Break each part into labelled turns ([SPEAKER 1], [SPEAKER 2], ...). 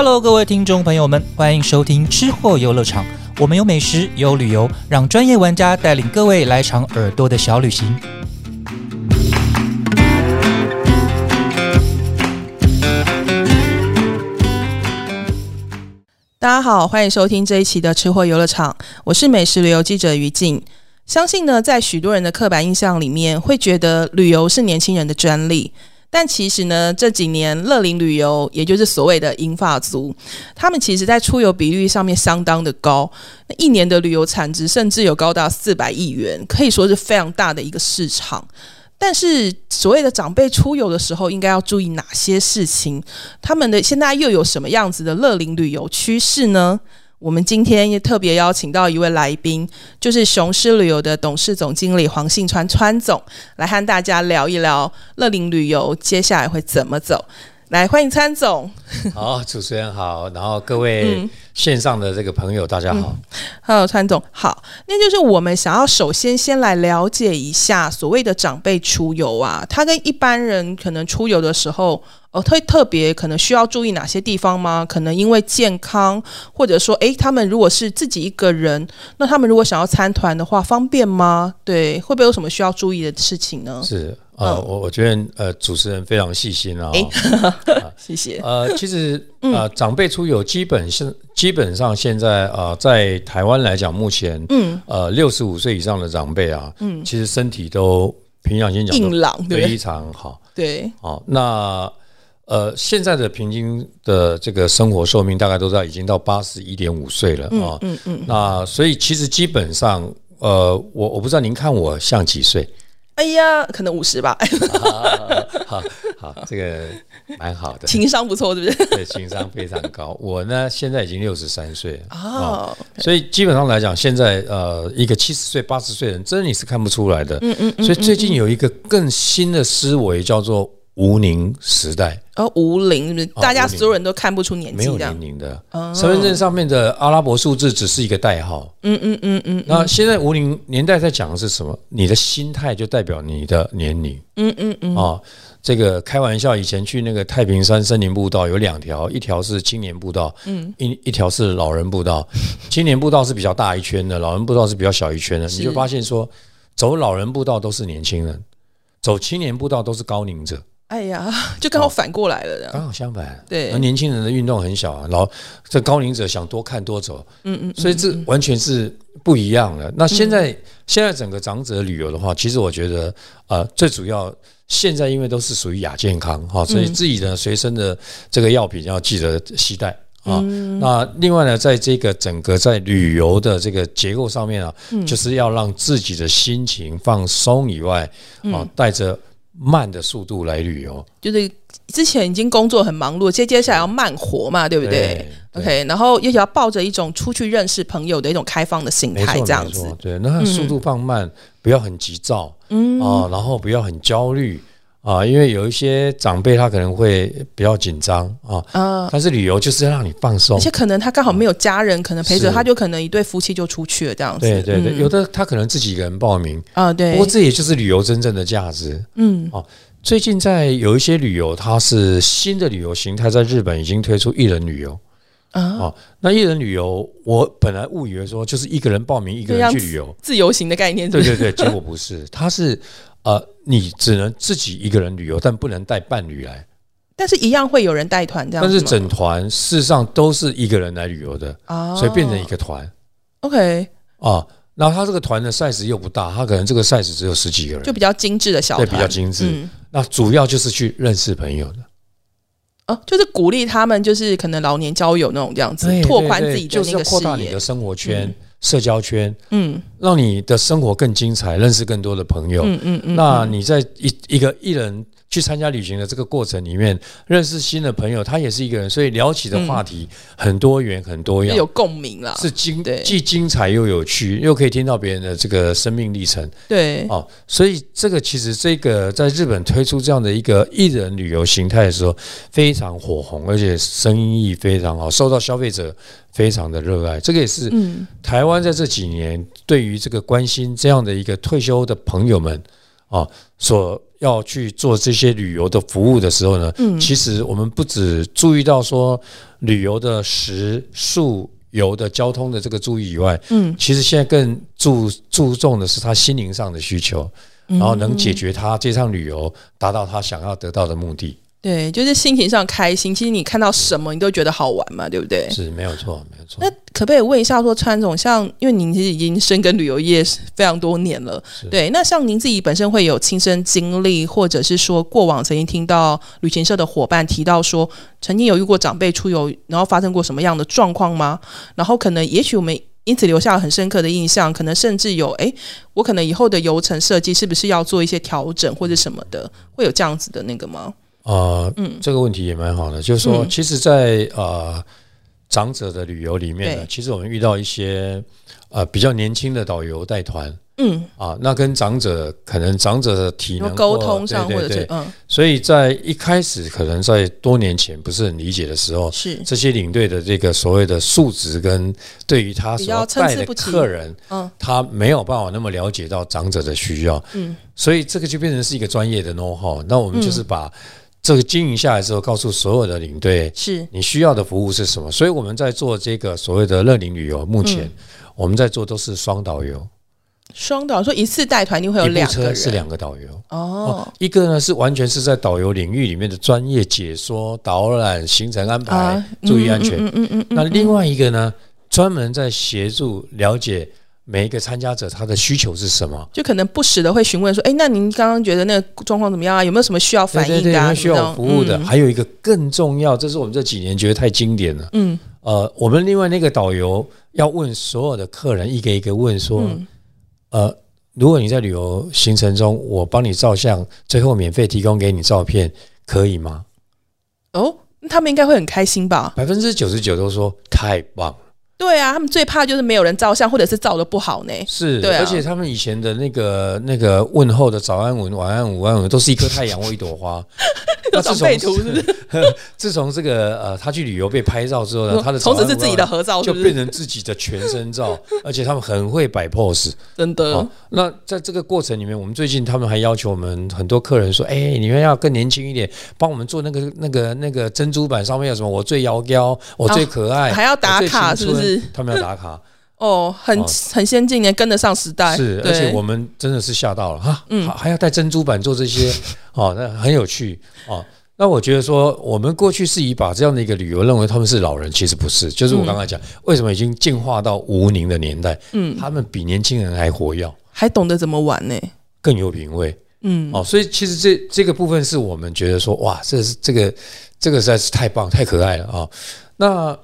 [SPEAKER 1] Hello，各位听众朋友们，欢迎收听吃货游乐场。我们有美食，有旅游，让专业玩家带领各位来场耳朵的小旅行。
[SPEAKER 2] 大家好，欢迎收听这一期的吃货游乐场，我是美食旅游记者于静。相信呢，在许多人的刻板印象里面，会觉得旅游是年轻人的专利。但其实呢，这几年乐龄旅游，也就是所谓的银发族，他们其实在出游比率上面相当的高，那一年的旅游产值甚至有高达四百亿元，可以说是非常大的一个市场。但是所谓的长辈出游的时候，应该要注意哪些事情？他们的现在又有什么样子的乐龄旅游趋势呢？我们今天也特别邀请到一位来宾，就是雄狮旅游的董事总经理黄信川川总，来和大家聊一聊乐陵旅游接下来会怎么走。来，欢迎参总。
[SPEAKER 3] 好，主持人好，然后各位线上的这个朋友，大家好。
[SPEAKER 2] Hello，川总好。那就是我们想要首先先来了解一下所谓的长辈出游啊，他跟一般人可能出游的时候。哦，特特别可能需要注意哪些地方吗？可能因为健康，或者说，诶，他们如果是自己一个人，那他们如果想要参团的话，方便吗？对，会不会有什么需要注意的事情呢？
[SPEAKER 3] 是呃，我我觉得呃，主持人非常细心啊，
[SPEAKER 2] 谢谢。
[SPEAKER 3] 呃，其实呃，长辈出游基本是基本上现在呃，在台湾来讲，目前嗯呃，六十五岁以上的长辈啊，嗯，其实身体都平常心讲
[SPEAKER 2] 硬朗，
[SPEAKER 3] 非常好，
[SPEAKER 2] 对，
[SPEAKER 3] 好那。呃，现在的平均的这个生活寿命大概都在已经到八十一点五岁了啊。嗯嗯。那所以其实基本上，呃，我我不知道您看我像几岁？
[SPEAKER 2] 哎呀，可能五十吧。
[SPEAKER 3] 好，好，这个蛮好的，
[SPEAKER 2] 情商不错，对不对？
[SPEAKER 3] 对，情商非常高。我呢，现在已经六十三岁哦，所以基本上来讲，现在呃，一个七十岁、八十岁人，真的你是看不出来的。嗯嗯。所以最近有一个更新的思维，叫做。无龄时代，
[SPEAKER 2] 哦，无龄，大家所有人都看不出年纪，
[SPEAKER 3] 没有年龄的。身份证上面的阿拉伯数字只是一个代号。嗯嗯嗯嗯。那现在无龄年代在讲的是什么？你的心态就代表你的年龄。嗯嗯嗯。啊，这个开玩笑，以前去那个太平山森林步道有两条，一条是青年步道，嗯，一一条是老人步道。青年步道是比较大一圈的，老人步道是比较小一圈的。你就发现说，走老人步道都是年轻人，走青年步道都是高龄者。
[SPEAKER 2] 哎呀，就刚好反过来了，
[SPEAKER 3] 刚好相反。
[SPEAKER 2] 对，
[SPEAKER 3] 而年轻人的运动很小啊，老这高龄者想多看多走，嗯嗯，所以这完全是不一样的。那现在现在整个长者旅游的话，其实我觉得呃，最主要现在因为都是属于亚健康哈，所以自己的随身的这个药品要记得携带啊。那另外呢，在这个整个在旅游的这个结构上面啊，就是要让自己的心情放松以外啊，带着。慢的速度来旅游，
[SPEAKER 2] 就是之前已经工作很忙碌，接接下来要慢活嘛，对不对？OK，然后又要抱着一种出去认识朋友的一种开放的心态，这样子。
[SPEAKER 3] 对，那速度放慢，不要很急躁，嗯啊，然后不要很焦虑。啊，因为有一些长辈他可能会比较紧张啊，嗯，但是旅游就是要让你放松，
[SPEAKER 2] 而且可能他刚好没有家人可能陪着，他就可能一对夫妻就出去了这样子。
[SPEAKER 3] 对对对，有的他可能自己一个人报名啊，对。不过这也就是旅游真正的价值，嗯。哦，最近在有一些旅游，它是新的旅游形态，在日本已经推出一人旅游啊。哦，那一人旅游，我本来误以为说就是一个人报名一个人去旅游，
[SPEAKER 2] 自由行的概念。
[SPEAKER 3] 对对对，结果不是，它是。呃，你只能自己一个人旅游，但不能带伴侣来。
[SPEAKER 2] 但是，一样会有人带团这样。
[SPEAKER 3] 但是，整团事实上都是一个人来旅游的啊，所以变成一个团。
[SPEAKER 2] OK。
[SPEAKER 3] 啊，那他这个团的 size 又不大，他可能这个 size 只有十几个人，
[SPEAKER 2] 就比较精致的小团，
[SPEAKER 3] 对，比较精致。那主要就是去认识朋友的。
[SPEAKER 2] 哦，就是鼓励他们，就是可能老年交友那种这样子，拓宽自己的那个
[SPEAKER 3] 扩大你的生活圈。社交圈，嗯，让你的生活更精彩，认识更多的朋友，嗯嗯嗯。那你在一一个艺人。去参加旅行的这个过程里面，认识新的朋友，他也是一个人，所以聊起的话题很多元、很多样，
[SPEAKER 2] 有共鸣了，
[SPEAKER 3] 是精既精彩又有趣，又可以听到别人的这个生命历程。
[SPEAKER 2] 对，
[SPEAKER 3] 哦，所以这个其实这个在日本推出这样的一个艺人旅游形态的时候，非常火红，而且生意非常好，受到消费者非常的热爱。这个也是台湾在这几年对于这个关心这样的一个退休的朋友们啊所。要去做这些旅游的服务的时候呢，
[SPEAKER 2] 嗯
[SPEAKER 3] 其实我们不只注意到说旅游的食宿游的交通的这个注意以外，
[SPEAKER 2] 嗯，
[SPEAKER 3] 其实现在更注注重的是他心灵上的需求，
[SPEAKER 2] 嗯
[SPEAKER 3] 然后能解决他这趟旅游达到他想要得到的目的，
[SPEAKER 2] 对，就是心情上开心。其实你看到什么，你都觉得好玩嘛，对不对？
[SPEAKER 3] 是没有错，没有错
[SPEAKER 2] 那。可不可以问一下，说川总，像因为您其实已经深耕旅游业非常多年了，对，那像您自己本身会有亲身经历，或者是说过往曾经听到旅行社的伙伴提到说，曾经有遇过长辈出游，然后发生过什么样的状况吗？然后可能也许我们因此留下了很深刻的印象，可能甚至有，诶，我可能以后的游程设计是不是要做一些调整或者什么的，会有这样子的那个吗？
[SPEAKER 3] 呃，
[SPEAKER 2] 嗯
[SPEAKER 3] 这个问题也蛮好的，就是说，
[SPEAKER 2] 嗯
[SPEAKER 3] 其实在，呃长者的旅游里面呢，其实我们遇到一些呃比较年轻的导游带团。
[SPEAKER 2] 嗯，
[SPEAKER 3] 啊，那跟长者可能长者的体能
[SPEAKER 2] 有沟通上
[SPEAKER 3] 对
[SPEAKER 2] 或者是嗯，
[SPEAKER 3] 所以在一开始可能在多年前不是很理解的时候，
[SPEAKER 2] 是。
[SPEAKER 3] 这些领队的这个所谓的素质跟对于他所带的客人，
[SPEAKER 2] 嗯。
[SPEAKER 3] 他没有办法那么了解到长者的需要，
[SPEAKER 2] 嗯。
[SPEAKER 3] 所以这个就变成是一个专业的 know how。那我们就是把这个经营下来之后，告诉所有的领队，
[SPEAKER 2] 是
[SPEAKER 3] 你需要的服务是什么。所以我们在做这个所谓的乐龄旅游，目前
[SPEAKER 2] 嗯
[SPEAKER 3] 我们在做都是双导游，
[SPEAKER 2] 双导，说一次带团一定会有两个人，
[SPEAKER 3] 车是两个导游。
[SPEAKER 2] 哦，
[SPEAKER 3] 一个呢是完全是在导游领域里面的专业解说、导览、行程安排、
[SPEAKER 2] 啊
[SPEAKER 3] 注意安全。
[SPEAKER 2] 嗯嗯嗯
[SPEAKER 3] 那另外一个呢，专门在协助了解每一个参加者他的需求是什么。
[SPEAKER 2] 就可能不时的会询问说，哎，那您刚刚觉得那个状况怎么样啊？有没有什么需要反
[SPEAKER 3] 对对对，
[SPEAKER 2] 应的、啊？
[SPEAKER 3] 有没有需要我服务的，
[SPEAKER 2] 嗯
[SPEAKER 3] 还有一个更重要，这是我们这几年觉得太经典了。
[SPEAKER 2] 嗯
[SPEAKER 3] 呃，我们另外那个导游要问所有的客人一个一个问说，
[SPEAKER 2] 嗯
[SPEAKER 3] 呃，如果你在旅游行程中，我帮你照相，最后免费提供给你照片，可以吗？
[SPEAKER 2] 哦，那他们应该会很开心吧？
[SPEAKER 3] 百分之九十九都说太棒了。
[SPEAKER 2] 对啊，他们最怕就是没有人照相，或者是照的不好呢。
[SPEAKER 3] 是，
[SPEAKER 2] 对啊
[SPEAKER 3] 而且他们以前的那个那个问候的早安文、晚安午安文，都是一颗太阳或一朵花。那自从
[SPEAKER 2] 长辈图是不是？
[SPEAKER 3] 自从这个呃，他去旅游被拍照之后呢，他的
[SPEAKER 2] 从此是自己的合照，是
[SPEAKER 3] 就变？成自己的全身照，而且他们很会摆 pose。
[SPEAKER 2] 真的
[SPEAKER 3] 哦，那在这个过程里面，我们最近他们还要求我们很多客人说：“哎、你们要更年轻一点，帮我们做那个那个那个珍珠板上面有什么？我最摇腰，我最可爱，
[SPEAKER 2] 哦还要打卡是不是？
[SPEAKER 3] 他们要打卡，
[SPEAKER 2] 哦，很
[SPEAKER 3] 哦
[SPEAKER 2] 很先进的，跟得上时代。
[SPEAKER 3] 是，而且我们真的是吓到了哈，
[SPEAKER 2] 嗯
[SPEAKER 3] 还还要带珍珠板做这些，哦，那很有趣哦。那我觉得说，我们过去是以把这样的一个旅游认为他们是老人，其实不是。就是我刚刚讲，为什么已经进化到无宁的年代，
[SPEAKER 2] 嗯，
[SPEAKER 3] 他们比年轻人还活跃，
[SPEAKER 2] 还懂得怎么玩呢？
[SPEAKER 3] 更有品味。
[SPEAKER 2] 嗯，
[SPEAKER 3] 哦，所以其实这这个部分是我们觉得说，哇，这是这个这个实在是太棒、太可爱了啊、那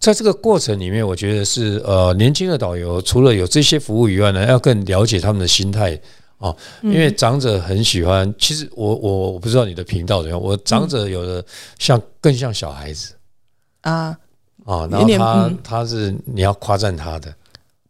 [SPEAKER 3] 在这个过程里面，我觉得是呃，年轻的导游除了有这些服务以外呢，要更了解他们的心态哦，因为长者很喜欢。其实我我我不知道你的频道怎样，我长者有的像更像小孩子。
[SPEAKER 2] 啊，
[SPEAKER 3] 啊，然后他
[SPEAKER 2] 嗯。
[SPEAKER 3] 他是你要夸赞他的，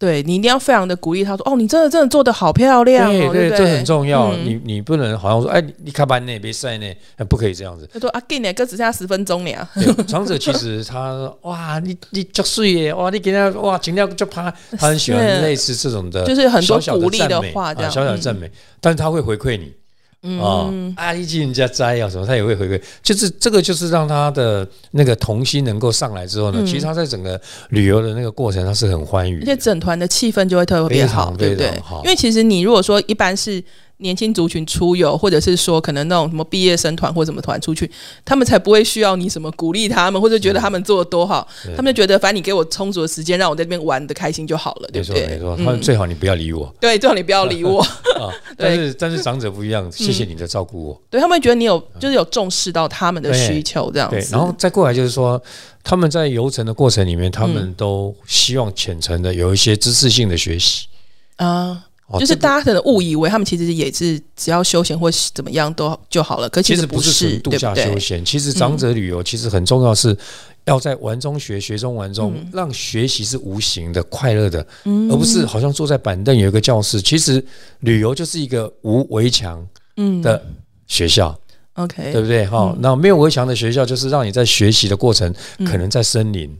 [SPEAKER 2] 对你一定要非常的鼓励他说，哦，你真的真的做的好漂亮哦，对
[SPEAKER 3] 对，
[SPEAKER 2] 不
[SPEAKER 3] 这很重要。
[SPEAKER 2] 嗯。
[SPEAKER 3] 你你不能好像说，哎，你你开班呢，别晒呢，哎不可以这样子。
[SPEAKER 2] 他说啊，给你哥只剩下十分钟了，
[SPEAKER 3] 对长者其实他哇，你你足水耶，哇，你给他哇，尽量就他，他很喜欢
[SPEAKER 2] 是。
[SPEAKER 3] 类似这种的，
[SPEAKER 2] 就是很多鼓励的话这样。
[SPEAKER 3] 啊小小的赞美，但是他会回馈你。啊
[SPEAKER 2] 嗯，
[SPEAKER 3] 啊，一进人家摘啊什么，他也会回馈，就是这个就是让他的那个童心能够上来之后呢，
[SPEAKER 2] 嗯。
[SPEAKER 3] 其实他在整个旅游的那个过程，他是很欢愉，
[SPEAKER 2] 而且整团的气氛就会特别好，对不对？
[SPEAKER 3] 好？
[SPEAKER 2] 因为其实你如果说一般是年轻族群出游，或者是说可能那种什么毕业生团或什么团出去，他们才不会需要你什么鼓励他们，或者觉得他们做的多好，他们就觉得反正你给我充足的时间，让我在这边玩的开心就好了，对不对？
[SPEAKER 3] 没错没错，
[SPEAKER 2] 嗯。
[SPEAKER 3] 他们最好你不要理我。
[SPEAKER 2] 对，最好你不要理我，
[SPEAKER 3] 啊，但是但是长者不一样，谢谢你的照顾我。
[SPEAKER 2] 对他们觉得你有就是有重视到他们的需求这样
[SPEAKER 3] 对，
[SPEAKER 2] 子，
[SPEAKER 3] 然后再过来就是说，他们在游程的过程里面，他们都希望浅层的有一些知识性的学习。
[SPEAKER 2] 啊。
[SPEAKER 3] 哦
[SPEAKER 2] 就是大家可能误以为他们其实也是只要休闲或怎么样都就好了，可
[SPEAKER 3] 其实不是度假？休闲，其实长者旅游其实很重要，是要在玩中学，学中玩中，让学习是无形的、快乐的，
[SPEAKER 2] 嗯
[SPEAKER 3] 而不是好像坐在板凳有一个教室。其实旅游就是一个无围墙
[SPEAKER 2] 嗯
[SPEAKER 3] 的学校
[SPEAKER 2] ，，OK，
[SPEAKER 3] 对不对？哈，那没有围墙的学校，就是让你在学习的过程，可能在森林，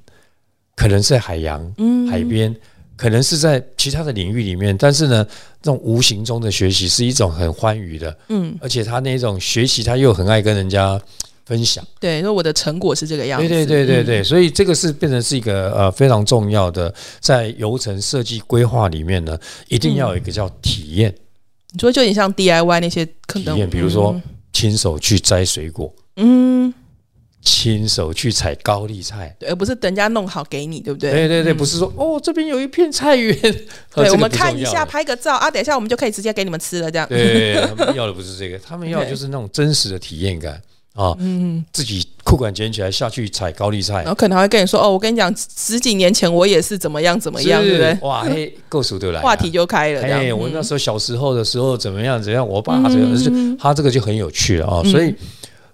[SPEAKER 3] 可能在海洋、
[SPEAKER 2] 嗯
[SPEAKER 3] 海边。可能是在其他的领域里面，但是呢，这种无形中的学习是一种很欢愉的，
[SPEAKER 2] 嗯，
[SPEAKER 3] 而且他那种学习他又很爱跟人家分享。
[SPEAKER 2] 对，说我的成果是这个样子。
[SPEAKER 3] 对对对对所以这个是变成是一个呃非常重要的，在游程设计规划里面呢，一定要有一个叫体验，
[SPEAKER 2] 你说就有点像 DIY 那些可能，
[SPEAKER 3] 体验，比如说亲手去摘水果，
[SPEAKER 2] 嗯，
[SPEAKER 3] 亲手去采高丽菜。
[SPEAKER 2] 而不是等人家弄好给你，对不对？
[SPEAKER 3] 对对对，不是说哦这边有一片菜园，呃
[SPEAKER 2] 对，我们看一下，拍个照啊，等一下我们就可以直接给你们吃了，这样。
[SPEAKER 3] 对，他们要的不是这个，他们要的就是那种真实的体验感啊，
[SPEAKER 2] 嗯，
[SPEAKER 3] 自己裤管捡起来下去采高丽菜
[SPEAKER 2] 然，后可能还会跟你说，哦，我跟你讲，十几年前我也是怎么样怎么样，对不对？
[SPEAKER 3] 哇，嘿，够熟得来啊，
[SPEAKER 2] 话题就开了，这。
[SPEAKER 3] 我那
[SPEAKER 2] 嗯
[SPEAKER 3] 时候小时候的时候怎么样怎么样，我爸怎么样，就是
[SPEAKER 2] 嗯
[SPEAKER 3] 他这个就很有趣了啊。所以，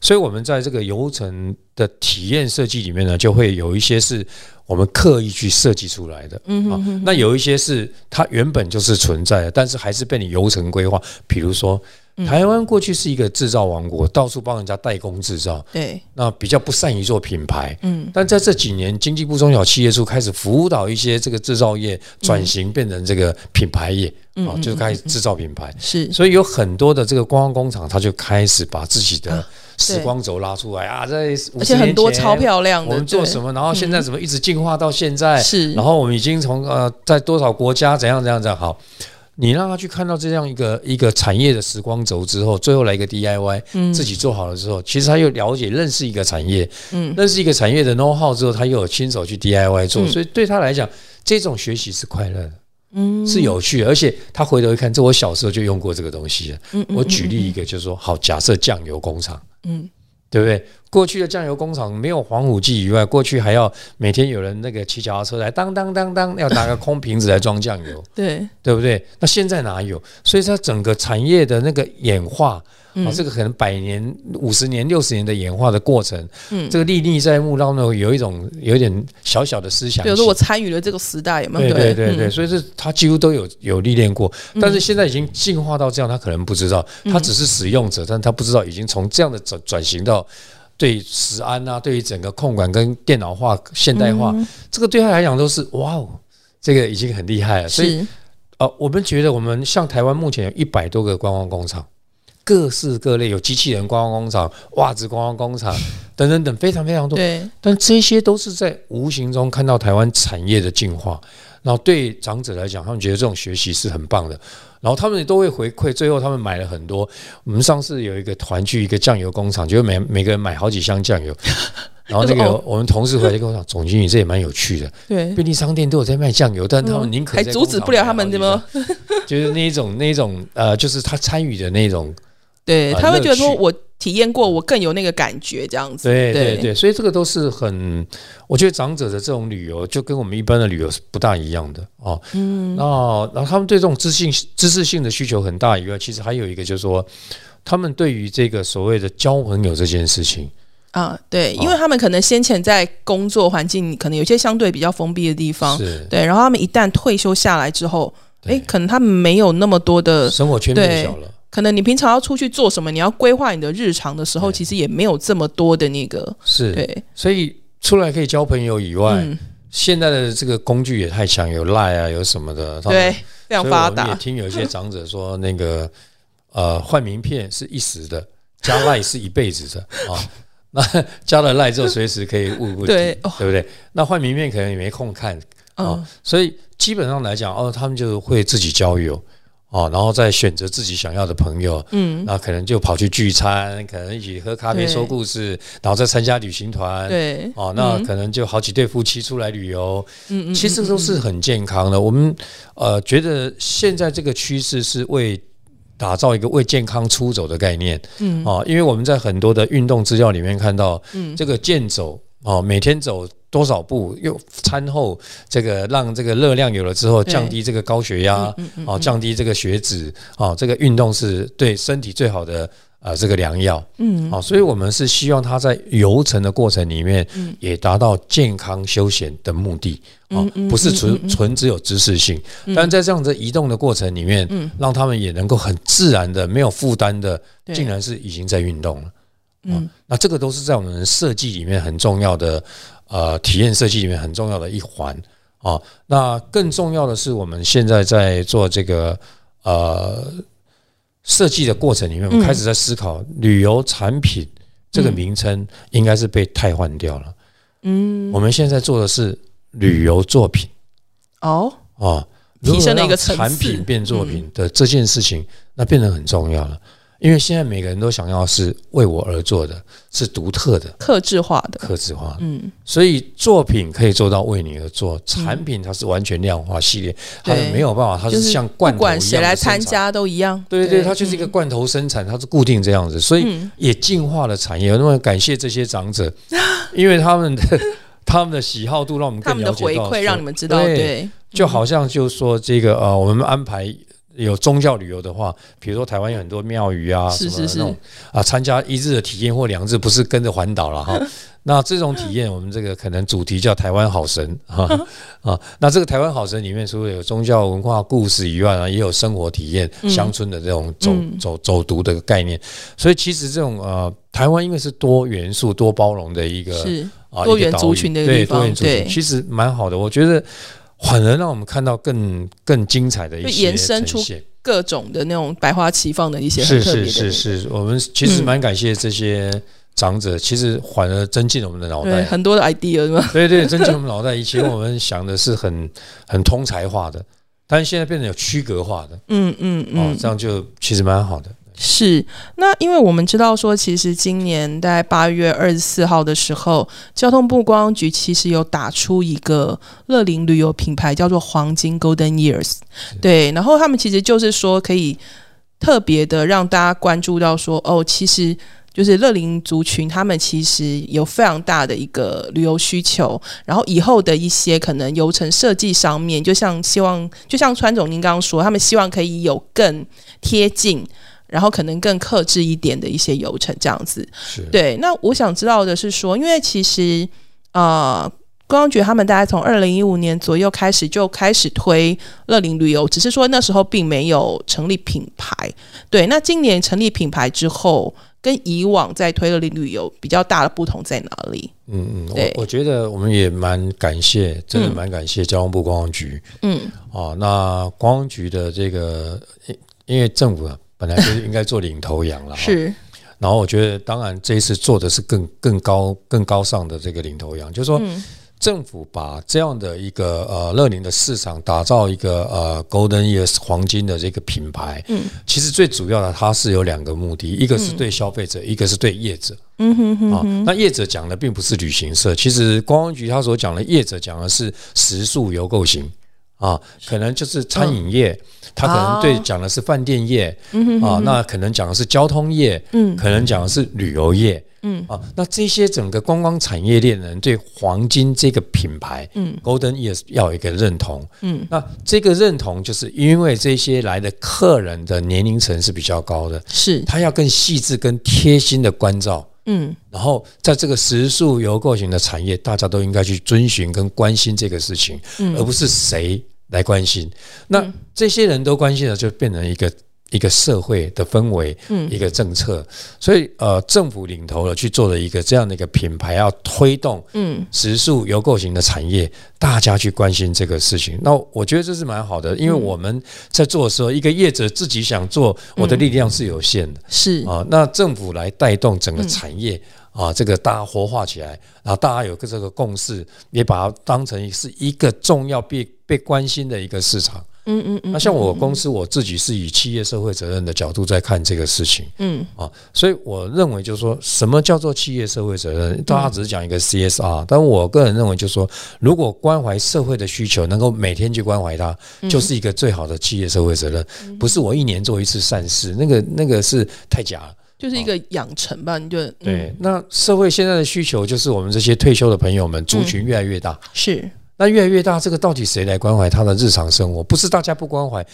[SPEAKER 3] 所以我们在这个游程的体验设计里面呢，就会有一些是我们刻意去设计出来的，
[SPEAKER 2] 嗯
[SPEAKER 3] 啊，那有一些是它原本就是存在的，但是还是被你游程规划。比如说，台湾过去是一个制造王国，到处帮人家代工制造，
[SPEAKER 2] 对，
[SPEAKER 3] 那比较不善于做品牌。
[SPEAKER 2] 嗯，
[SPEAKER 3] 但在这几年，经济部中小企业处开始辅导一些这个制造业转型变成这个品牌业
[SPEAKER 2] 嗯
[SPEAKER 3] 啊，就是开始制造品牌。
[SPEAKER 2] 是，
[SPEAKER 3] 所以有很多的这个观光工厂，他就开始把自己的
[SPEAKER 2] 啊
[SPEAKER 3] 时光轴拉出来啊，在
[SPEAKER 2] 而且很多超漂亮的。
[SPEAKER 3] 我们做什么，然后现在怎么一直进化到现在，
[SPEAKER 2] 是，
[SPEAKER 3] 然后我们已经从呃在多少国家怎样怎样怎样好。你让他去看到这样一个一个产业的时光轴之后，最后来一个 DIY，、
[SPEAKER 2] 嗯
[SPEAKER 3] 自己做好了之后，其实他又了解认识一个产业，
[SPEAKER 2] 嗯
[SPEAKER 3] 认识一个产业的 know how 之后，他又有亲手去 DIY 做，
[SPEAKER 2] 嗯
[SPEAKER 3] 所以对他来讲，这种学习是快乐的，
[SPEAKER 2] 嗯
[SPEAKER 3] 是有趣的，而且他回头一看，这我小时候就用过这个东西了。
[SPEAKER 2] 嗯嗯
[SPEAKER 3] 我举例一个，就是说，好，假设酱油工厂，
[SPEAKER 2] 嗯
[SPEAKER 3] 对不对？过去的酱油工厂没有防腐剂以外，过去还要每天有人那个骑脚踏车来当当当当，要拿个空瓶子来装酱油，
[SPEAKER 2] 对，
[SPEAKER 3] 对不对？那现在哪有？所以它整个产业的那个演化。
[SPEAKER 2] 嗯
[SPEAKER 3] 啊，这个可能百年、五十年、六十年的演化的过程，
[SPEAKER 2] 嗯
[SPEAKER 3] 这个历历在目当中有一种有一点小小的思想。
[SPEAKER 2] 比如说我参与了这个时代，有没有？
[SPEAKER 3] 对对对对，
[SPEAKER 2] 嗯
[SPEAKER 3] 所以是他几乎都有有历练过，但是现在已经进化到这样，他可能不知道，
[SPEAKER 2] 嗯
[SPEAKER 3] 他只是使用者，但他不知道已经从这样的转转型到对食安啊，对于整个控管跟电脑化、现代化，
[SPEAKER 2] 嗯
[SPEAKER 3] 这个对他来讲都是哇哦，这个已经很厉害了。所以
[SPEAKER 2] 是，
[SPEAKER 3] 呃，我们觉得我们像台湾目前有一百多个观光工厂。各式各类有机器人观光工厂、袜子观光工厂 等等等，非常非常多。
[SPEAKER 2] 对，
[SPEAKER 3] 但这些都是在无形中看到台湾产业的进化，然后对长者来讲，他们觉得这种学习是很棒的，然后他们也都会回馈，最后他们买了很多。我们上次有一个团聚一个酱油工厂，就每每个人买好几箱酱油，然后那个
[SPEAKER 2] 哦。
[SPEAKER 3] 我们同事回来就跟我讲，总经理这也蛮有趣的，
[SPEAKER 2] 对，
[SPEAKER 3] 便利商店都有在卖酱油，但他们宁可
[SPEAKER 2] 还阻止不了他们怎么？
[SPEAKER 3] 工厂买好几箱，就是那一种那一种呃，就是他参与的那种
[SPEAKER 2] 对，
[SPEAKER 3] 啊
[SPEAKER 2] 他会觉得说我体验过，我更有那个感觉，这样子。
[SPEAKER 3] 对对
[SPEAKER 2] 对
[SPEAKER 3] 对，所以这个都是很，我觉得长者的这种旅游就跟我们一般的旅游是不大一样的哦。嗯，那然后他们对这种知性知识性的需求很大以外，其实还有一个就是说，他们对于这个所谓的交朋友这件事情，
[SPEAKER 2] 啊，对，
[SPEAKER 3] 哦
[SPEAKER 2] 因为他们可能先前在工作环境可能有些相对比较封闭的地方，
[SPEAKER 3] 是
[SPEAKER 2] 对，然后他们一旦退休下来之后，
[SPEAKER 3] 对
[SPEAKER 2] 哎，可能他们没有那么多的，
[SPEAKER 3] 生活圈变小了。
[SPEAKER 2] 可能你平常要出去做什么，你要规划你的日常的时候，其实也没有这么多的那个，
[SPEAKER 3] 是，
[SPEAKER 2] 对，
[SPEAKER 3] 所以出来可以交朋友以外，
[SPEAKER 2] 嗯，
[SPEAKER 3] 现在的这个工具也太强，有赖啊，有什么的，
[SPEAKER 2] 对，非常发
[SPEAKER 3] 我们也，听有一些长者说，那个呃，换名片是一时的，加赖是一辈子的啊。那 加了赖之后，随时可以问问题，
[SPEAKER 2] 对哦。
[SPEAKER 3] 对不对？那换名片可能也没空看啊
[SPEAKER 2] 嗯，，
[SPEAKER 3] 所以基本上来讲，哦，他们就会自己交友哦，然后再选择自己想要的朋友，
[SPEAKER 2] 嗯，
[SPEAKER 3] 那可能就跑去聚餐，可能一起喝咖啡
[SPEAKER 2] 对。
[SPEAKER 3] 说故事，然后再参加旅行团，
[SPEAKER 2] 对，
[SPEAKER 3] 哦，那
[SPEAKER 2] 嗯
[SPEAKER 3] 可能就好几对夫妻出来旅游，
[SPEAKER 2] 嗯嗯，
[SPEAKER 3] 其实都是很健康的。我们呃觉得现在这个趋势是为打造一个为健康出走的概念
[SPEAKER 2] 嗯。
[SPEAKER 3] 啊、因为我们在很多的运动资料里面看到，
[SPEAKER 2] 嗯。
[SPEAKER 3] 这个健走哦，每天走多少步，又餐后这个让这个热量有了之后，降低这个高血压
[SPEAKER 2] 嗯嗯
[SPEAKER 3] 哦，降低这个血脂哦，这个运动是对身体最好的呃这个良药。
[SPEAKER 2] 嗯。
[SPEAKER 3] 好，所以我们是希望他在游程的过程里面
[SPEAKER 2] 嗯，
[SPEAKER 3] 也达到健康休闲的目的啊不是纯
[SPEAKER 2] 嗯。
[SPEAKER 3] 纯只有知识性，但在这样子移动的过程里面
[SPEAKER 2] 嗯，
[SPEAKER 3] 让他们也能够很自然的、没有负担的，竟然是已经在运动了。
[SPEAKER 2] 嗯。
[SPEAKER 3] 那这个都是在我们设计里面很重要的，呃，体验设计里面很重要的一环啊。那更重要的是，我们现在在做这个呃设计的过程里面，我们开始在思考旅游产品这个名称应该是被替换掉了。嗯，我们现在做的是旅游作品。
[SPEAKER 2] 哦，
[SPEAKER 3] 啊，
[SPEAKER 2] 提升了一个
[SPEAKER 3] 产品变作品的这件事情，那变得很重要了。因为现在每个人都想要是为我而做的，是独特的、
[SPEAKER 2] 克制化的、
[SPEAKER 3] 克制化。嗯，所以作品可以做到为你而做，产品它是完全量化系列，它没有办法，它是像罐头一样。
[SPEAKER 2] 谁来参加都一样。
[SPEAKER 3] 对对对，它就是一个罐头生产，它是固定这样子，所以也进化了产业。那么感谢这些长者，因为他们的 他们的喜好度让我们更了解
[SPEAKER 2] 到，回馈让你们知道，对，
[SPEAKER 3] 就好像就是说这个呃，我们安排。有宗教旅游的话，比如说台湾有很多庙宇啊，什么那种啊，参加一日的体验或两日，不是跟着环岛了哈。那这种体验，我们这个可能主题叫台湾好神啊 啊。那这个台湾好神里面，除了有宗教文化故事以外呢，也有生活体验、乡村的这种走走走读的概念。所以其实这种呃，台湾因为是多元素、多包容的一个
[SPEAKER 2] 啊多元族群的
[SPEAKER 3] 对多元族群，其实蛮好的。我觉得。反而让我们看到更更精彩的一些
[SPEAKER 2] 延伸出各种的那种百花齐放的一些
[SPEAKER 3] 是是是是，我们其实蛮感谢这些长者，其实反而增进了我们的脑袋，
[SPEAKER 2] 很多的 idea 吗？
[SPEAKER 3] 对对，增进我们脑袋。以前我们想的是很 很通才化的，但是现在变得有区隔化的，嗯嗯嗯，哦，这样就其实蛮好的。
[SPEAKER 2] 是，那因为我们知道说，其实今年在八月二十四号的时候，交通部观光局其实有打出一个乐龄旅游品牌，叫做“黄金 Golden Years”。对，然后他们其实就是说，可以特别的让大家关注到说，哦，其实就是乐龄族群，他们其实有非常大的一个旅游需求，然后以后的一些可能游程设计上面，就像希望，就像川总您刚刚说，他们希望可以有更贴近。然后可能更克制一点的一些流程，这样子。对。那我想知道的是说，因为其实呃，观光局他们大概从二零一五年左右开始就开始推乐龄旅游，只是说那时候并没有成立品牌。对。那今年成立品牌之后，跟以往在推乐龄旅游比较大的不同在哪里？
[SPEAKER 3] 嗯嗯，我我觉得我们也蛮感谢，真的蛮感谢交通部观光局。嗯。哦，那观光局的这个，因为政府啊。本来就是应该做领头羊了，
[SPEAKER 2] 是。
[SPEAKER 3] 然后我觉得，当然这一次做的是更更高、更高尚的这个领头羊，就是说，政府把这样的一个呃乐龄的市场打造一个呃 Golden Years 黄金的这个品牌，嗯，其实最主要的它是有两个目的，一个是对消费者，一个是对业者，嗯哼哼，啊，那业者讲的并不是旅行社，其实观光局他所讲的业者讲的是食宿游购型。啊，可能就是餐饮业，他可能对讲的是饭店业，啊，那可能讲的是交通业，嗯，可能讲的是旅游业，嗯，啊，那这些整个观光产业链的人对黄金这个品牌，嗯，Golden Years 要有一个认同，嗯，那这个认同就是因为这些来的客人的年龄层是比较高的，
[SPEAKER 2] 是，
[SPEAKER 3] 他要更细致、更贴心的关照。嗯，然后在这个食宿游购型的产业，大家都应该去遵循跟关心这个事情，而不是谁来关心。那这些人都关心了，就变成一个。一个社会的氛围，嗯，一个政策，所以呃，政府领头了去做了一个这样的一个品牌，要推动嗯，食宿游购型的产业，大家去关心这个事情。那我觉得这是蛮好的，因为我们在做的时候，一个业者自己想做，我的力量是有限的，
[SPEAKER 2] 是。
[SPEAKER 3] 啊，那政府来带动整个产业啊，这个大家活化起来，然后大家有个这个共识，也把它当成是一个重要被被关心的一个市场。嗯嗯嗯，那像我公司我自己是以企业社会责任的角度在看这个事情，嗯啊，所以我认为就是说什么叫做企业社会责任？大家只是讲一个 CSR，但我个人认为就是说，如果关怀社会的需求，能够每天去关怀它，就是一个最好的企业社会责任。不是我一年做一次善事，那个那个是太假了，
[SPEAKER 2] 就是一个养成吧？你就
[SPEAKER 3] 对。那社会现在的需求就是我们这些退休的朋友们族群越来越大，
[SPEAKER 2] 是。
[SPEAKER 3] 那越来越大，这个到底谁来关怀他的日常生活？不是大家不关怀，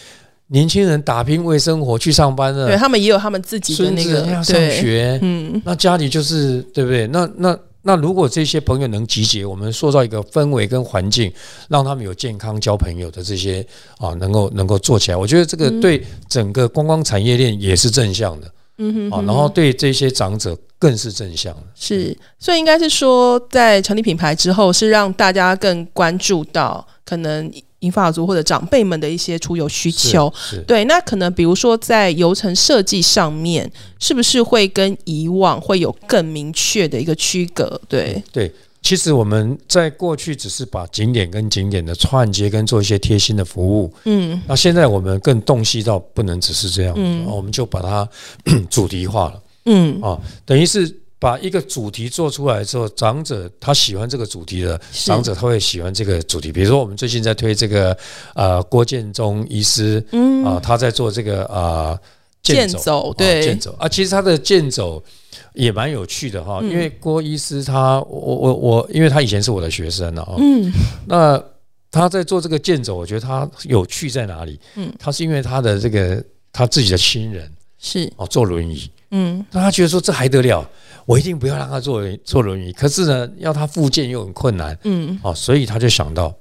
[SPEAKER 3] 年轻人打拼为生活去上班了，
[SPEAKER 2] 对他们也有他们自己的那个
[SPEAKER 3] 要上学，嗯，那家里就是对不对？那那那如果这些朋友能集结，我们塑造一个氛围跟环境，让他们有健康交朋友的这些啊，能够能够做起来，我觉得这个对整个观光产业链也是正向的。嗯哼，啊，然后对这些长者更是正向的。
[SPEAKER 2] 是，所以应该是说，在成立品牌之后，是让大家更关注到可能。银发族或者长辈们的一些出游需求，对，那可能比如说在游程设计上面，是不是会跟以往会有更明确的一个区隔？对，
[SPEAKER 3] 对，其实我们在过去只是把景点跟景点的串接，跟做一些贴心的服务，嗯，那现在我们更洞悉到不能只是这样，嗯，我们就把它 主题化了，嗯，啊，等于是。把一个主题做出来之后，长者他喜欢这个主题的，长者他会喜欢这个主题。比如说，我们最近在推这个呃郭建中医师，嗯。啊，他在做这个啊
[SPEAKER 2] 健走，对。
[SPEAKER 3] 健走。啊，其实他的健走也蛮有趣的哈。因为郭医师他我我我，因为他以前是我的学生了啊，嗯，那他在做这个健走，我觉得他有趣在哪里？嗯，他是因为他的这个他自己的亲人
[SPEAKER 2] 是。
[SPEAKER 3] 哦坐轮椅，嗯，那他觉得说这还得了。我一定不要让他坐坐轮椅，可是呢，要他复健又很困难，嗯，哦，所以他就想到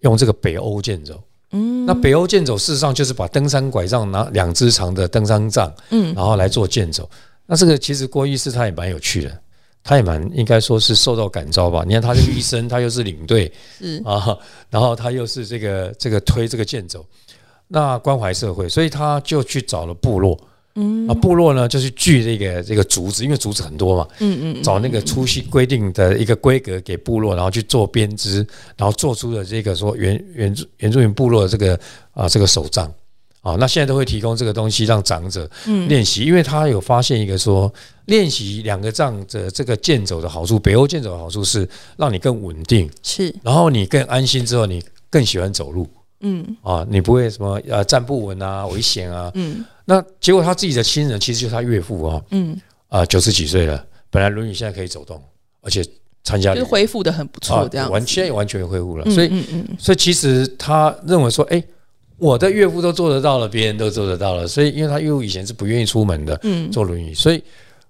[SPEAKER 3] 用这个北欧健走，嗯，那北欧健走事实上就是把登山拐杖拿两只长的登山杖，嗯，然后来做健走。那这个其实郭医师他也蛮有趣的，他也蛮应该说是受到感召吧。你看他是医生，他又是领队，是啊，然后他又是这个这个推这个健走，那关怀社会，所以他就去找了部落。嗯啊，部落呢就是锯这个这个竹子，因为竹子很多嘛。嗯嗯，找那个粗细规定的一个规格给部落，然后去做编织，然后做出了这个说原原住原住民部落的这个啊这个手杖啊。那现在都会提供这个东西让长者练习，因为他有发现一个说练习两个杖的这个健走的好处，北欧健走的好处是让你更稳定，
[SPEAKER 2] 是，
[SPEAKER 3] 然后你更安心之后，你更喜欢走路。嗯啊，你不会什么呃站不稳啊，危险啊。嗯，那结果他自己的亲人其实就是他岳父啊。嗯啊，九十几岁了，本来轮椅现在可以走动，而且参加
[SPEAKER 2] 就是恢复的很不错，这样
[SPEAKER 3] 完现在完全恢复了。所以，嗯嗯，所以其实他认为说，哎，我的岳父都做得到了，别人都做得到了。所以，因为他岳父以前是不愿意出门的，嗯，坐轮椅，所以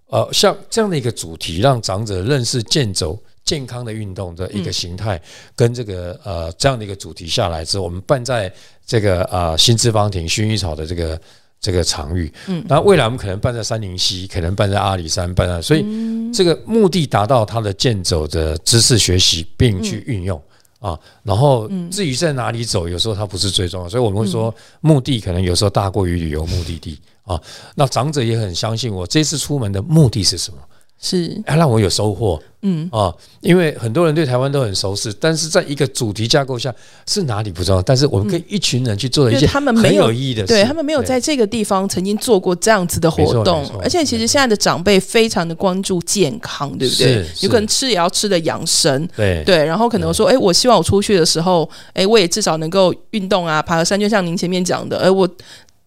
[SPEAKER 3] 呃，像这样的一个主题，让长者认识健走。健康的运动的一个形态，跟这个呃这样的一个主题下来之后，我们办在这个呃新资方亭薰衣草的这个这个场域，嗯，那未来我们可能办在三林溪，可能办在阿里山，办在，所以这个目的达到他的健走的知识学习，并去运用啊，然后至于在哪里走，有时候它不是最重要，所以我们会说目的可能有时候大过于旅游目的地啊。那长者也很相信我，这次出门的目的是什么？
[SPEAKER 2] 是，
[SPEAKER 3] 要让我有收获，嗯。啊，因为很多人对台湾都很熟悉，但是在一个主题架构下是哪里不重要，但是我们可以一群人去做一些他们没有意义的，
[SPEAKER 2] 对他们没有在这个地方曾经做过这样子的活动，而且其实现在的长辈非常的关注健康，对不对？有可能吃也要吃的养生，
[SPEAKER 3] 对。
[SPEAKER 2] 对，然后可能说，哎，我希望我出去的时候，哎，我也至少能够运动啊，爬个山，就像您前面讲的，哎，我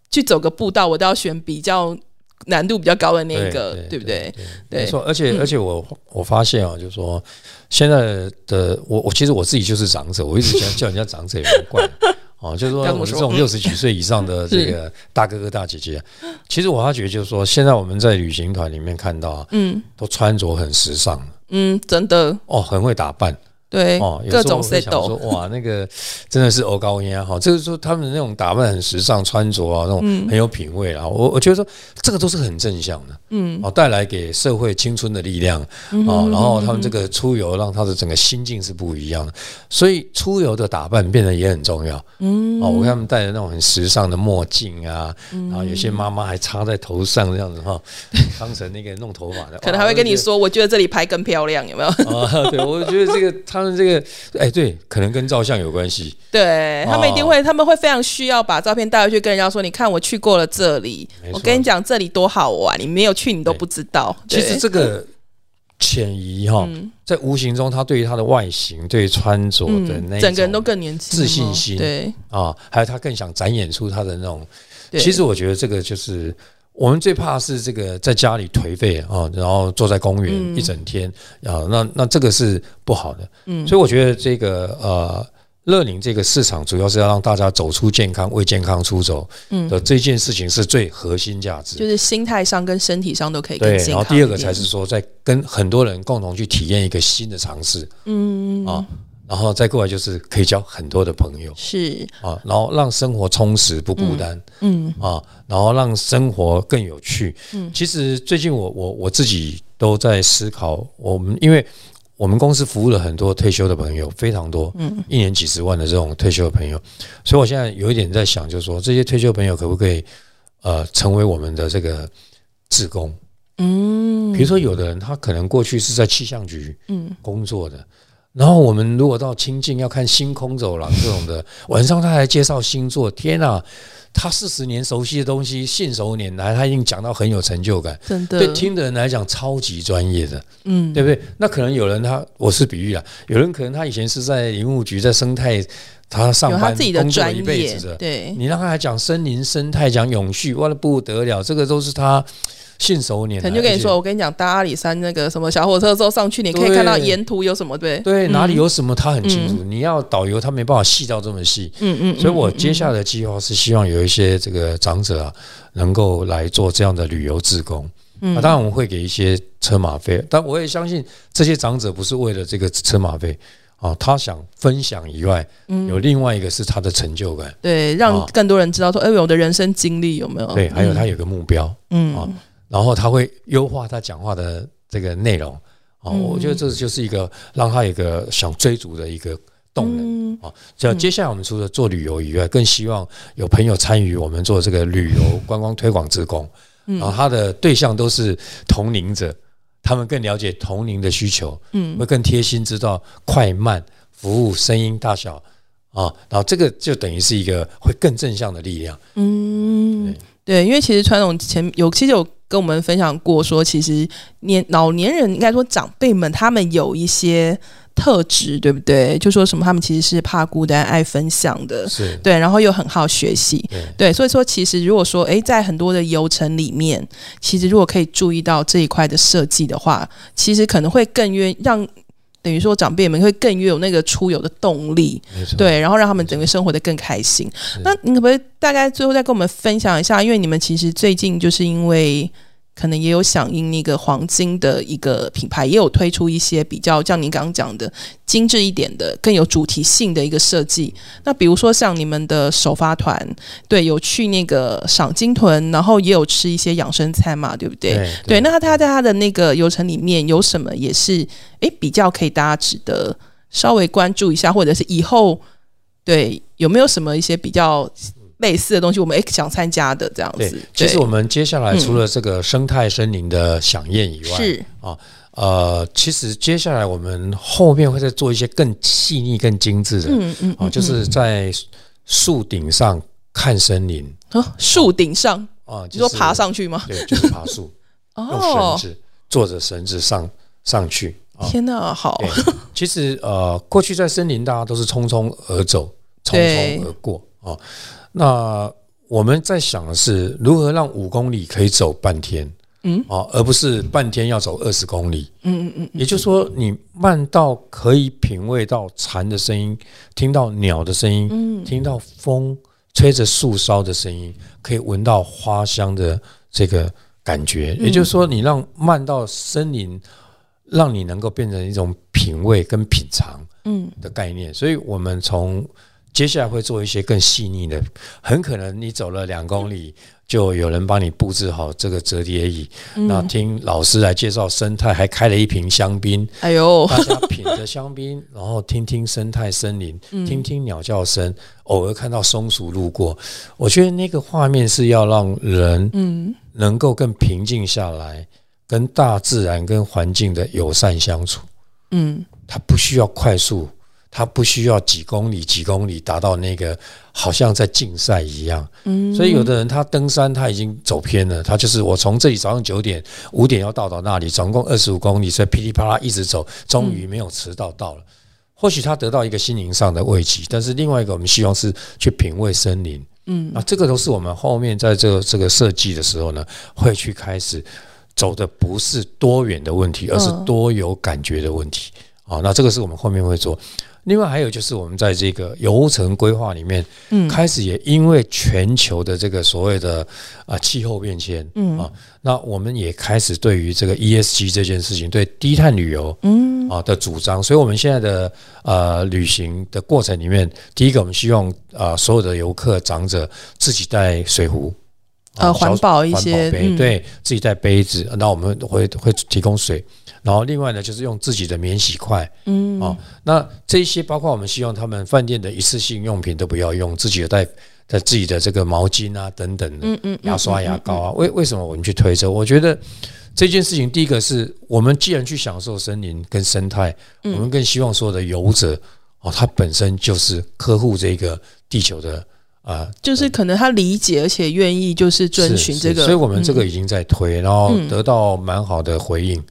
[SPEAKER 2] 去走个步道，我都要选比较。难度比较高的那一个，对不对？
[SPEAKER 3] 没错，而且而且我我发现啊，就是说现在的我我其实我自己就是长者，我一直想 叫人家长者也很怪哦，就是说我们这种六十几岁以上的 这个大哥哥大姐姐，其实我发觉就是说，现在我们在旅行团里面看到，嗯，都穿着很时尚，
[SPEAKER 2] 嗯，真的。
[SPEAKER 3] 哦，很会打扮。
[SPEAKER 2] 对，哦，各种 set
[SPEAKER 3] 说哇，那个 真的是欧高音啊哈，就是说他们那种打扮很时尚，穿着啊那种很有品味啊。我我觉得说这个都是很正向的，嗯，哦，带来给社会青春的力量啊。然后他们这个出游，让他的整个心境是不一样的，所以出游的打扮变得也很重要。嗯，哦，我看他们戴的那种很时尚的墨镜啊，然后有些妈妈还插在头上这样子哈，当成那个弄头发的，
[SPEAKER 2] 可能还会跟你说，我觉得这里拍更漂亮，有没有？
[SPEAKER 3] 啊，对，我觉得这个他。他们这个，哎，对，可能跟照相有关系。
[SPEAKER 2] 对他们一定会，他们会非常需要把照片带回去跟人家说：“你看，我去过了这里，我跟你讲这里多好玩，你没有去，你都不知道。”
[SPEAKER 3] 其实这个潜移哈，在无形中，他对于他的外形、对穿着的那
[SPEAKER 2] 整个人都更年轻、
[SPEAKER 3] 自信心，
[SPEAKER 2] 对
[SPEAKER 3] 啊，还有他更想展演出他的那种。其实我觉得这个就是。我们最怕是这个在家里颓废啊，然后坐在公园一整天啊，那那这个是不好的。嗯，所以我觉得这个呃，乐宁这个市场主要是要让大家走出健康、为健康出走的这件事情是最核心价值，
[SPEAKER 2] 就是心态上跟身体上都可以更健康。
[SPEAKER 3] 然后第二个才是说，在跟很多人共同去体验一个新的尝试。嗯啊。然后再过来就是可以交很多的朋友。
[SPEAKER 2] 是，
[SPEAKER 3] 啊，然后让生活充实不孤单。
[SPEAKER 2] 嗯
[SPEAKER 3] 啊，然后让生活更有趣。
[SPEAKER 2] 嗯。
[SPEAKER 3] 其实最近我我我自己都在思考，我们因为我们公司服务了很多退休的朋友，非常多，
[SPEAKER 2] 嗯。
[SPEAKER 3] 一年几十万的这种退休的朋友，所以我现在有一点在想，就是说这些退休朋友可不可以呃成为我们的这个志工？
[SPEAKER 2] 嗯，
[SPEAKER 3] 比如说，有的人他可能过去是在气象局
[SPEAKER 2] 嗯。
[SPEAKER 3] 工作的，然后我们如果到清境要看星空走廊这种的，晚上他还介绍星座，天啊！他四十年熟悉的东西，信手拈来，他已经讲到很有成就感，
[SPEAKER 2] 真的
[SPEAKER 3] 对听的人来讲超级专业的，
[SPEAKER 2] 嗯
[SPEAKER 3] 对不对？那可能有人他，我是比喻啊，有人可能他以前是在林务局，在生态，他上班
[SPEAKER 2] 他自己的
[SPEAKER 3] 工作一辈子的，，
[SPEAKER 2] 对，
[SPEAKER 3] 你让他来讲森林生态，讲永续，哇，那不得了，这个都是他信手拈来，
[SPEAKER 2] 可能就跟你说，我跟你讲，搭阿里山那个什么小火车之后上去，你可以看到沿途有什么，对，
[SPEAKER 3] 对，
[SPEAKER 2] 嗯。
[SPEAKER 3] 哪里有什么他很清楚。你要导游，他没办法细到这么细，
[SPEAKER 2] 嗯嗯，
[SPEAKER 3] 所以我
[SPEAKER 2] 嗯
[SPEAKER 3] 接下来的计划是希望有一些这个长者啊，能够来做这样的旅游志工。
[SPEAKER 2] 嗯。
[SPEAKER 3] 啊，当然我们会给一些车马费，但我也相信这些长者不是为了这个车马费啊，他想分享以外，
[SPEAKER 2] 嗯。
[SPEAKER 3] 有另外一个是他的成就感，
[SPEAKER 2] 对，让
[SPEAKER 3] 啊。
[SPEAKER 2] 更多人知道说，哎，我的人生经历有没有？
[SPEAKER 3] 对，还有他有个目标，
[SPEAKER 2] 嗯。
[SPEAKER 3] 啊然后他会优化他讲话的这个内容啊，
[SPEAKER 2] 嗯。
[SPEAKER 3] 我觉得这就是一个让他有一个想追逐的一个动能。
[SPEAKER 2] 嗯。
[SPEAKER 3] 啊，这接下来我们除了做旅游以外，更希望有朋友参与我们做这个旅游观光推广职工，
[SPEAKER 2] 嗯。
[SPEAKER 3] 然后他的对象都是同龄者，他们更了解同龄的需求，
[SPEAKER 2] 嗯
[SPEAKER 3] 会更贴心，知道快慢、服务、声音大小啊，然后这个就等于是一个会更正向的力量。
[SPEAKER 2] 嗯，对，因为其实传统前有其实有跟我们分享过说，其实年老年人应该说长辈们他们有一些特质，对不对？就说什么他们其实是怕孤单、爱分享的，
[SPEAKER 3] 是，
[SPEAKER 2] 对，然后又很好学习，
[SPEAKER 3] 对，
[SPEAKER 2] 所以说其实如果说，诶，在很多的游程里面，其实如果可以注意到这一块的设计的话，其实可能会更愿让等于说长辈们会更越有那个出游的动力，对，然后让他们整个生活的更开心。那你可不可以大概最后再跟我们分享一下？因为你们其实最近就是因为可能也有响应那个黄金的一个品牌，也有推出一些比较像您刚刚讲的精致一点的、更有主题性的一个设计。那比如说像你们的首发团，对，有去那个赏金屯，然后也有吃一些养生餐嘛，对不对？
[SPEAKER 3] 对
[SPEAKER 2] 对，那他在他的那个游程里面有什么也是诶比较可以大家值得稍微关注一下，或者是以后对有没有什么一些比较类似的东西，我们也想参加的这样
[SPEAKER 3] 对
[SPEAKER 2] 子。，
[SPEAKER 3] 其实我们接下来除了这个生态森林的响宴以外，
[SPEAKER 2] 是。
[SPEAKER 3] 呃，其实接下来我们后面会再做一些更细腻、更精致的，
[SPEAKER 2] 嗯嗯
[SPEAKER 3] 啊，就是在树顶上看森林。
[SPEAKER 2] 啊。树顶上，
[SPEAKER 3] 啊，就是
[SPEAKER 2] 爬上去吗？
[SPEAKER 3] 对，就是爬树，用绳
[SPEAKER 2] 哦，
[SPEAKER 3] 子坐着绳子上上去啊。
[SPEAKER 2] 天哪，好，
[SPEAKER 3] 其实呃，过去在森林大家都是匆匆而走，匆
[SPEAKER 2] 对。
[SPEAKER 3] 匆而过啊。那我们在想的是如何让五公里可以走半天，
[SPEAKER 2] 嗯
[SPEAKER 3] 啊，而不是半天要走二十公里。
[SPEAKER 2] 嗯嗯嗯
[SPEAKER 3] 也就是说，你慢到可以品味到蝉的声音，听到鸟的声音，
[SPEAKER 2] 嗯
[SPEAKER 3] 听到风吹着树梢的声音，可以闻到花香的这个感觉。
[SPEAKER 2] 嗯
[SPEAKER 3] 也就是说，你让慢到森林，让你能够变成一种品味跟品尝
[SPEAKER 2] 嗯
[SPEAKER 3] 的概念。所以我们从接下来会做一些更细腻的，很可能你走了两公里，就有人帮你布置好这个折叠椅，那
[SPEAKER 2] 嗯，
[SPEAKER 3] 听老师来介绍生态，还开了一瓶香槟，
[SPEAKER 2] 哎呦，
[SPEAKER 3] 大家品着香槟，然后听听生态森林，
[SPEAKER 2] 嗯。
[SPEAKER 3] 听听鸟叫声，偶尔看到松鼠路过，我觉得那个画面是要让人
[SPEAKER 2] 嗯。
[SPEAKER 3] 能够更平静下来，跟大自然、跟环境的友善相处。
[SPEAKER 2] 嗯。
[SPEAKER 3] 它不需要快速，它不需要几公里几公里达到那个好像在竞赛一样。
[SPEAKER 2] 嗯，
[SPEAKER 3] 所以有的人他登山他已经走偏了，他就是我从这里早上九点五点要到到那里，总共二十五公里，所以噼里啪啦一直走，终于没有迟到到了。或许他得到一个心灵上的慰藉，但是另外一个我们希望是去品味森林。
[SPEAKER 2] 嗯
[SPEAKER 3] 那这个都是我们后面在这个这个设计的时候呢，会去开始走的不是多远的问题，而是
[SPEAKER 2] 嗯
[SPEAKER 3] 多有感觉的问题。啊，那这个是我们后面会做。另外还有就是我们在这个游程规划里面，
[SPEAKER 2] 嗯。
[SPEAKER 3] 开始也因为全球的这个所谓的啊气候变迁，
[SPEAKER 2] 嗯。
[SPEAKER 3] 啊，那我们也开始对于这个 ESG 这件事情，对低碳旅游，
[SPEAKER 2] 嗯。
[SPEAKER 3] 啊的主张，所以我们现在的呃旅行的过程里面，第一个我们希望啊所有的游客长者自己带水壶。啊
[SPEAKER 2] 呃环保一些
[SPEAKER 3] 杯，
[SPEAKER 2] 嗯。
[SPEAKER 3] 对自己带杯子，那我们会会提供水，然后另外呢就是用自己的免洗筷，
[SPEAKER 2] 嗯。
[SPEAKER 3] 哦，那这些包括我们希望他们饭店的一次性用品都不要用，自己的带带自己的这个毛巾啊等等的，
[SPEAKER 2] 嗯嗯
[SPEAKER 3] 牙刷、牙膏啊，为为什么我们去推这？我觉得这件事情，第一个是我们既然去享受森林跟生态，
[SPEAKER 2] 嗯
[SPEAKER 3] 我们更希望所有的游者哦，他本身就是呵护这个地球的啊。
[SPEAKER 2] 就是可能他理解而且愿意就是遵循这个，
[SPEAKER 3] 所以我们这个
[SPEAKER 2] 嗯
[SPEAKER 3] 已经在推，然后
[SPEAKER 2] 嗯
[SPEAKER 3] 得到蛮好的回应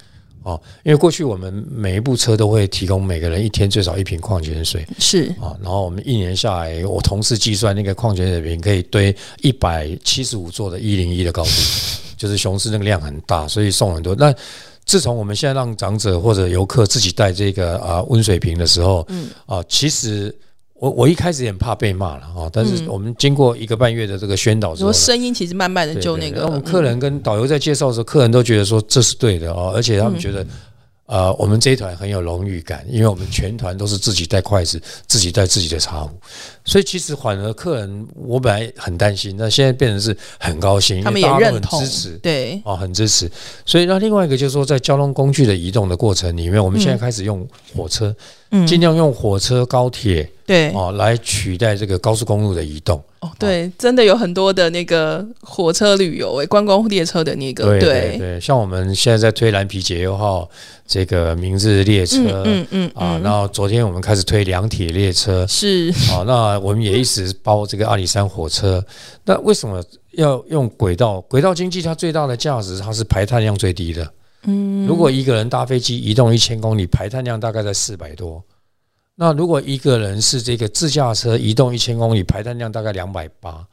[SPEAKER 3] 哦。因为过去我们每一部车都会提供每个人一天最少一瓶矿泉水，
[SPEAKER 2] 是
[SPEAKER 3] 啊，然后我们一年下来，我同事计算那个矿泉水瓶可以堆一百七十五座的一零一的高度，就是雄狮那个量很大，所以送很多。那自从我们现在让长者或者游客自己带这个啊温水瓶的时候，
[SPEAKER 2] 嗯
[SPEAKER 3] 啊，其实我我一开始也很怕被骂了啊，但是
[SPEAKER 2] 嗯
[SPEAKER 3] 我们经过一个半月的这个宣导之后
[SPEAKER 2] 声音其实慢慢的就那个，
[SPEAKER 3] 我们客人跟导游在介绍的时候，客人都觉得说这是对的啊，而且他们觉得。呃，我们这一团很有荣誉感，因为我们全团都是自己带筷子，自己带自己的茶壶，所以其实反而客人，我本来很担心，那现在变成是很高兴，因
[SPEAKER 2] 他们也认同
[SPEAKER 3] 支持，
[SPEAKER 2] 对，
[SPEAKER 3] 啊，很支持。所以那另外一个就是说，在交通工具的移动的过程里面，我们现在开始用火车，
[SPEAKER 2] 嗯，
[SPEAKER 3] 尽量用火车、高铁
[SPEAKER 2] 对
[SPEAKER 3] 哦来取代这个高速公路的移动。
[SPEAKER 2] 哦，对，真的有很多的那个火车旅游，诶，观光列车的那个，
[SPEAKER 3] 对对对，像我们现在在推蓝皮节油号这个明日列车。
[SPEAKER 2] 嗯嗯嗯
[SPEAKER 3] 啊，
[SPEAKER 2] 嗯
[SPEAKER 3] 然后昨天我们开始推两铁列车，
[SPEAKER 2] 是
[SPEAKER 3] 啊，那我们也一直包这个阿里山火车。那为什么要用轨道？轨道经济它最大的价值，它是排碳量最低的。
[SPEAKER 2] 嗯，
[SPEAKER 3] 如果一个人搭飞机移动一千公里，排碳量大概在四百多。那如果一个人是这个自驾车移动一千公里，排碳量大概两百八。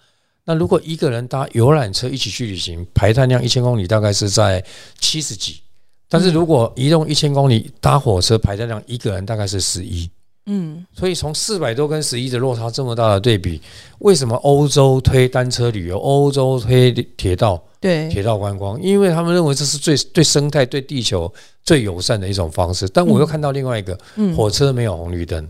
[SPEAKER 3] 那如果一个人搭游览车一起去旅行，排碳量一千公里大概是在七十几。但是如果移动一千公里搭火车，排碳量一个人大概是十一。
[SPEAKER 2] 嗯
[SPEAKER 3] 所以从四百多跟十一的落差这么大的对比，为什么欧洲推单车旅游，欧洲推铁道
[SPEAKER 2] 对
[SPEAKER 3] 铁道观光？因为他们认为这是最对生态、对地球最友善的一种方式。但我又看到另外一个，
[SPEAKER 2] 嗯
[SPEAKER 3] 火车没有红绿灯，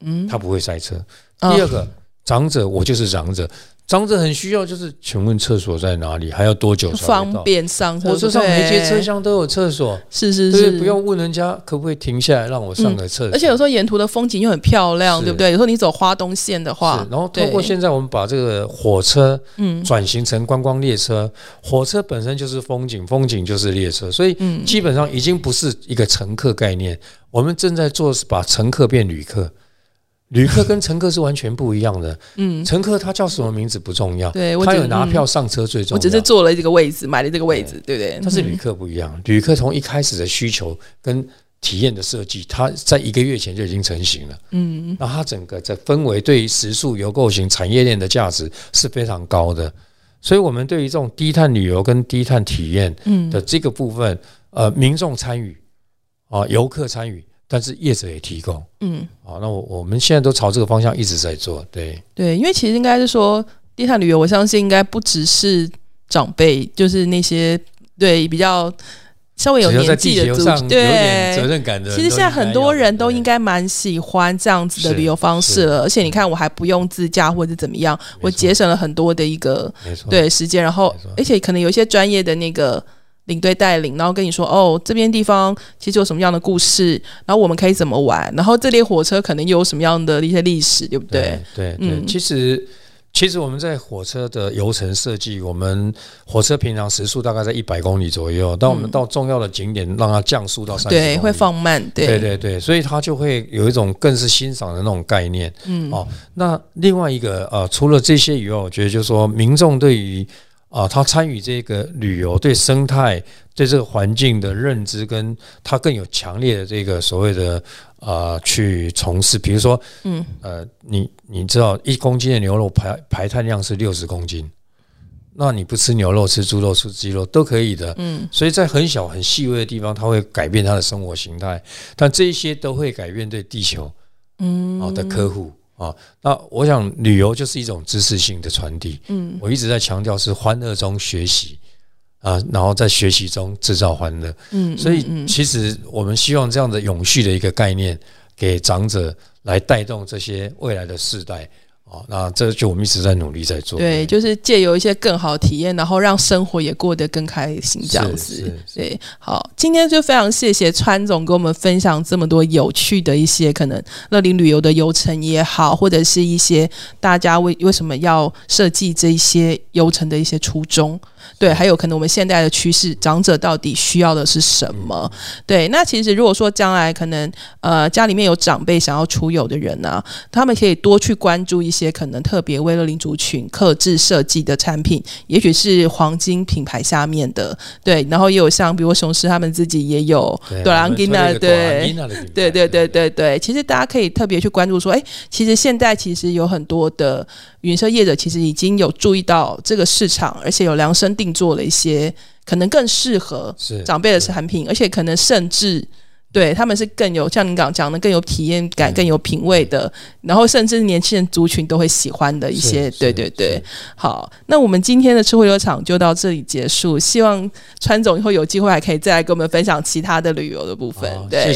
[SPEAKER 2] 嗯
[SPEAKER 3] 它不会塞车。
[SPEAKER 2] 哦
[SPEAKER 3] 第二个，长者我就是长者，长者很需要，就是请问厕所在哪里？还要多久才？
[SPEAKER 2] 便上车，
[SPEAKER 3] 火车上每节车
[SPEAKER 2] 对
[SPEAKER 3] 厢都有厕所，
[SPEAKER 2] 是是是，
[SPEAKER 3] 对不用问人家可不可以停下来让我上个厕所。
[SPEAKER 2] 而且有时候沿途的风景又很漂亮，
[SPEAKER 3] 是
[SPEAKER 2] 对不对？有时候你走花东线的话，
[SPEAKER 3] 然后通过
[SPEAKER 2] 对
[SPEAKER 3] 现在我们把这个火车
[SPEAKER 2] 嗯
[SPEAKER 3] 转型成观光列车，火车本身就是风景，风景就是列车，所以
[SPEAKER 2] 嗯
[SPEAKER 3] 基本上已经不是一个乘客概念。我们正在做是把乘客变旅客，旅客跟乘客是完全不一样的。
[SPEAKER 2] 嗯，
[SPEAKER 3] 乘客他叫什么名字不重要，
[SPEAKER 2] 对
[SPEAKER 3] 他有拿
[SPEAKER 2] 嗯
[SPEAKER 3] 票上车最重要。
[SPEAKER 2] 我只是坐了这个位置，买了这个位置，对不对？
[SPEAKER 3] 但是旅
[SPEAKER 2] 嗯
[SPEAKER 3] 客不一样，旅客从一开始的需求跟体验的设计，它在一个月前就已经成型了。
[SPEAKER 2] 嗯
[SPEAKER 3] 那它整个在氛围对于食宿游购型产业链的价值是非常高的，所以我们对于这种低碳旅游跟低碳体验
[SPEAKER 2] 嗯
[SPEAKER 3] 的这个部分，呃，民众参与啊，游客参与，但是业者也提供。
[SPEAKER 2] 嗯，
[SPEAKER 3] 好。那我我们现在都朝这个方向一直在做，对，
[SPEAKER 2] 对，因为其实应该是说低碳旅游，我相信应该不只是长辈，就是那些对比较稍微有年纪的族
[SPEAKER 3] 地球上有点责
[SPEAKER 2] 对。
[SPEAKER 3] 任感的
[SPEAKER 2] 其实现在很多人都应
[SPEAKER 3] 该
[SPEAKER 2] 该蛮喜欢这样子的旅游方式了，而且你看我还不用自驾或者怎么样，我节省了很多的一个对时间，然后而且可能有一些专业的那个领队带领，然后跟你说哦，这边地方其实有什么样的故事，然后我们可以怎么玩，然后这列火车可能又有什么样的一些历史，对不对？
[SPEAKER 3] 对对对，
[SPEAKER 2] 嗯
[SPEAKER 3] 其实。其实我们在火车的游程设计，我们火车平常时速大概在一百公里左右，当我们到重要的景点，让它降速到三十，
[SPEAKER 2] 嗯对，会放慢，对，
[SPEAKER 3] 对对对，所以它就会有一种更是欣赏的那种概念。
[SPEAKER 2] 嗯，
[SPEAKER 3] 哦，那另外一个呃，除了这些以外，我觉得就是说，民众对于啊、他参与这个旅游，对生态、对这个环境的认知，跟他更有强烈的这个所谓的呃去从事，比如说
[SPEAKER 2] 嗯。
[SPEAKER 3] 呃，你你知道一公斤的牛肉排排碳量是六十公斤，那你不吃牛肉，吃猪肉、吃鸡肉都可以的。
[SPEAKER 2] 嗯。
[SPEAKER 3] 所以在很小很细微的地方，它会改变他的生活形态，但这一些都会改变对地球嗯，好的客户啊。那我想旅游就是一种知识性的传递。嗯，我一直在强调是欢乐中学习啊，然后在学习中制造欢乐。嗯，所以其实我们希望这样的永续的一个概念，给长者来带动这些未来的世代。哦，那这就我们一直在努力在做。
[SPEAKER 2] 对，就是借由一些更好的体验，然后让生活也过得更开心，这样子。对，好，今天就非常谢谢川总跟我们分享这么多有趣的一些可能乐龄旅游的游程也好，或者是一些大家为为什么要设计这一些游程的一些初衷。对，还有可能我们现在的趋势，长者到底需要的是什么？对，那其实如果说将来可能呃家里面有长辈想要出游的人呢，他们可以多去关注一些可能特别为了领族群克制设计的产品，也许是黄金品牌下面的，对，然后也有像比如雄狮他们自己也有
[SPEAKER 3] 朵
[SPEAKER 2] 兰金娜，对，对对对对对，其实大家可以特别去关注说，哎，其实现在其实有很多的。云车业者其实已经有注意到这个市场，而且有量身定做了一些可能更适合长辈的产品，而且可能甚至对他们是更有像您刚讲的更有体验感、更有品味的，然后甚至年轻人族群都会喜欢的一些。对对对，好，那我们今天的吃货游场就到这里结束，希望川总以后有机会还可以再来跟我们分享其他的旅游的部分。对。